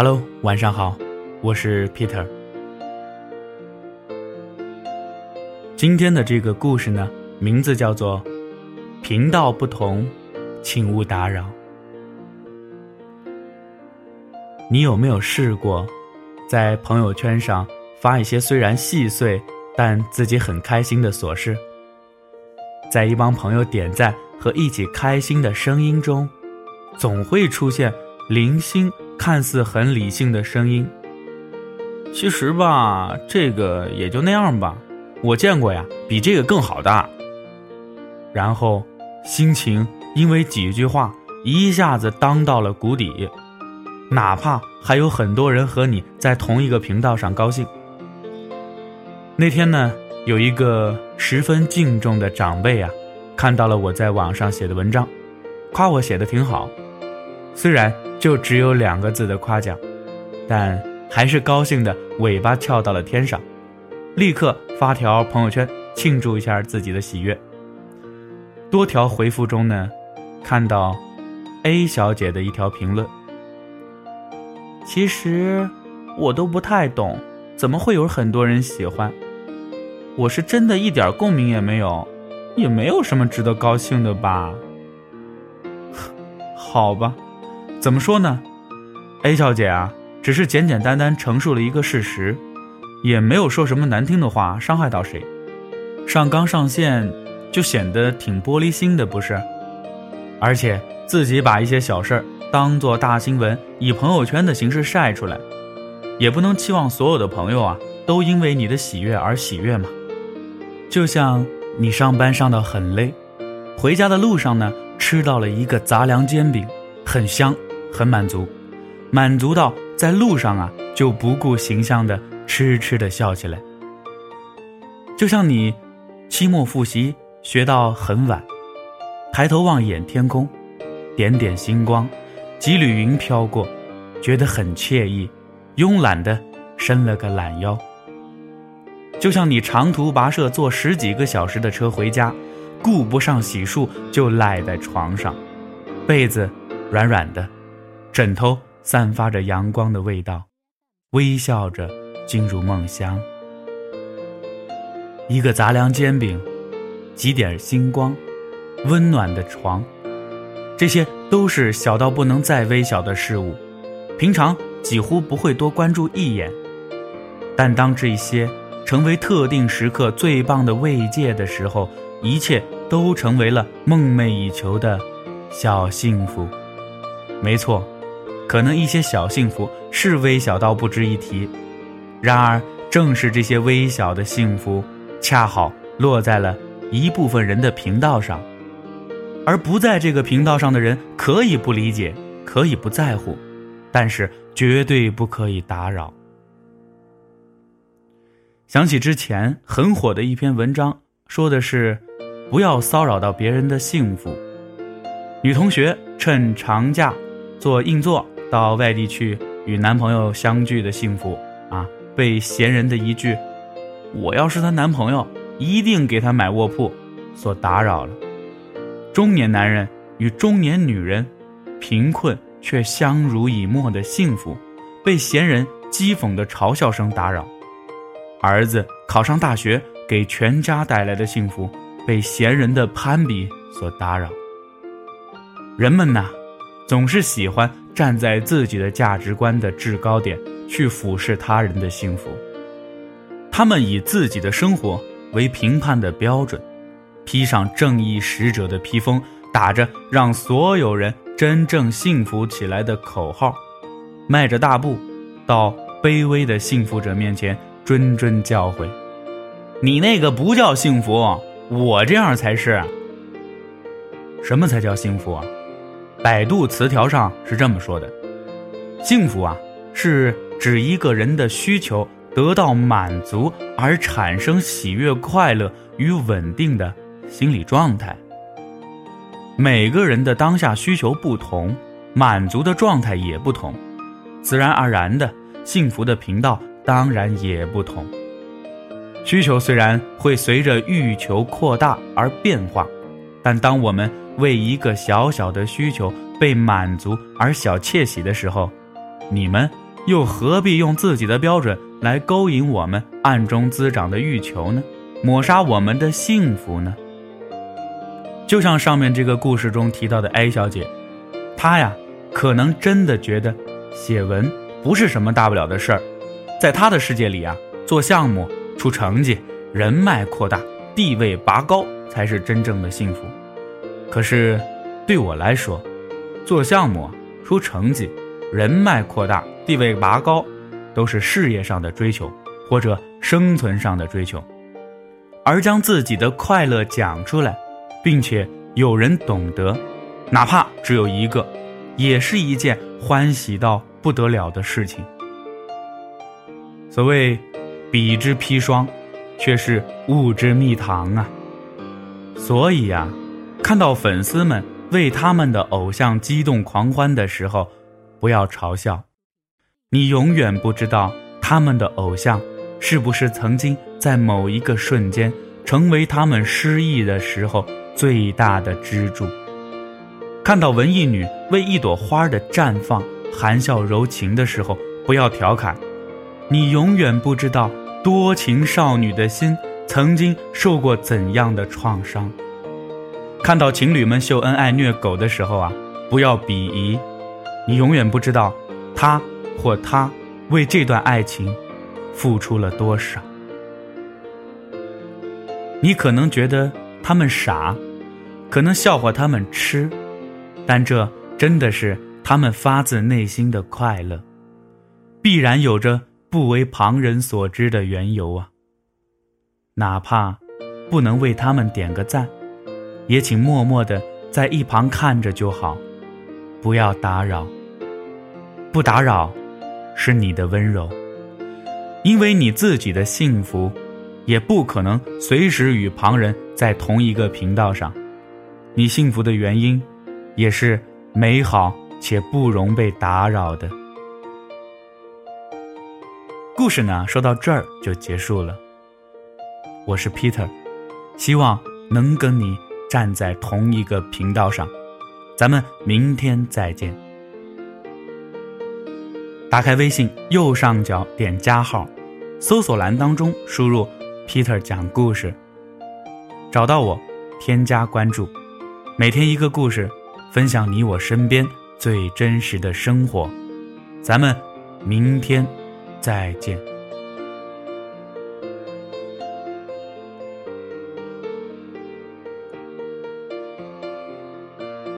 Hello，晚上好，我是 Peter。今天的这个故事呢，名字叫做“频道不同，请勿打扰”。你有没有试过，在朋友圈上发一些虽然细碎，但自己很开心的琐事？在一帮朋友点赞和一起开心的声音中，总会出现零星、看似很理性的声音。其实吧，这个也就那样吧。我见过呀，比这个更好的。然后，心情因为几句话一下子当到了谷底。哪怕还有很多人和你在同一个频道上高兴。那天呢，有一个十分敬重的长辈啊，看到了我在网上写的文章，夸我写的挺好。虽然就只有两个字的夸奖，但还是高兴的尾巴翘到了天上，立刻发条朋友圈庆祝一下自己的喜悦。多条回复中呢，看到 A 小姐的一条评论。其实，我都不太懂，怎么会有很多人喜欢？我是真的一点共鸣也没有，也没有什么值得高兴的吧？好吧，怎么说呢？A 小姐啊，只是简简单单陈述了一个事实，也没有说什么难听的话，伤害到谁。上纲上线就显得挺玻璃心的，不是？而且自己把一些小事儿。当做大新闻，以朋友圈的形式晒出来，也不能期望所有的朋友啊都因为你的喜悦而喜悦嘛。就像你上班上到很累，回家的路上呢吃到了一个杂粮煎饼，很香，很满足，满足到在路上啊就不顾形象的痴痴的笑起来。就像你期末复习学到很晚，抬头望眼天空，点点星光。几缕云飘过，觉得很惬意，慵懒的伸了个懒腰。就像你长途跋涉坐十几个小时的车回家，顾不上洗漱就赖在床上，被子软软的，枕头散发着阳光的味道，微笑着进入梦乡。一个杂粮煎饼，几点星光，温暖的床。这些都是小到不能再微小的事物，平常几乎不会多关注一眼，但当这些成为特定时刻最棒的慰藉的时候，一切都成为了梦寐以求的小幸福。没错，可能一些小幸福是微小到不值一提，然而正是这些微小的幸福，恰好落在了一部分人的频道上。而不在这个频道上的人可以不理解，可以不在乎，但是绝对不可以打扰。想起之前很火的一篇文章，说的是不要骚扰到别人的幸福。女同学趁长假做硬座到外地去与男朋友相聚的幸福啊，被闲人的一句“我要是她男朋友，一定给她买卧铺”所打扰了。中年男人与中年女人，贫困却相濡以沫的幸福，被闲人讥讽的嘲笑声打扰；儿子考上大学给全家带来的幸福，被闲人的攀比所打扰。人们呐，总是喜欢站在自己的价值观的制高点去俯视他人的幸福，他们以自己的生活为评判的标准。披上正义使者的披风，打着让所有人真正幸福起来的口号，迈着大步，到卑微的幸福者面前谆谆教诲：“你那个不叫幸福，我这样才是。”什么才叫幸福啊？百度词条上是这么说的：“幸福啊，是指一个人的需求得到满足而产生喜悦、快乐与稳定的。”心理状态，每个人的当下需求不同，满足的状态也不同，自然而然的幸福的频道当然也不同。需求虽然会随着欲求扩大而变化，但当我们为一个小小的需求被满足而小窃喜的时候，你们又何必用自己的标准来勾引我们暗中滋长的欲求呢？抹杀我们的幸福呢？就像上面这个故事中提到的 A 小姐，她呀，可能真的觉得写文不是什么大不了的事儿，在她的世界里啊，做项目出成绩，人脉扩大，地位拔高才是真正的幸福。可是对我来说，做项目出成绩，人脉扩大，地位拔高，都是事业上的追求或者生存上的追求，而将自己的快乐讲出来。并且有人懂得，哪怕只有一个，也是一件欢喜到不得了的事情。所谓“彼之砒霜”，却是物之蜜糖啊。所以呀，看到粉丝们为他们的偶像激动狂欢的时候，不要嘲笑。你永远不知道他们的偶像是不是曾经在某一个瞬间成为他们失意的时候。最大的支柱。看到文艺女为一朵花的绽放含笑柔情的时候，不要调侃，你永远不知道多情少女的心曾经受过怎样的创伤。看到情侣们秀恩爱虐狗的时候啊，不要鄙夷，你永远不知道他或她为这段爱情付出了多少。你可能觉得他们傻。可能笑话他们痴，但这真的是他们发自内心的快乐，必然有着不为旁人所知的缘由啊。哪怕不能为他们点个赞，也请默默的在一旁看着就好，不要打扰。不打扰，是你的温柔，因为你自己的幸福，也不可能随时与旁人在同一个频道上。你幸福的原因，也是美好且不容被打扰的。故事呢，说到这儿就结束了。我是 Peter，希望能跟你站在同一个频道上。咱们明天再见。打开微信右上角点加号，搜索栏当中输入 “Peter 讲故事”，找到我，添加关注。每天一个故事，分享你我身边最真实的生活。咱们明天再见。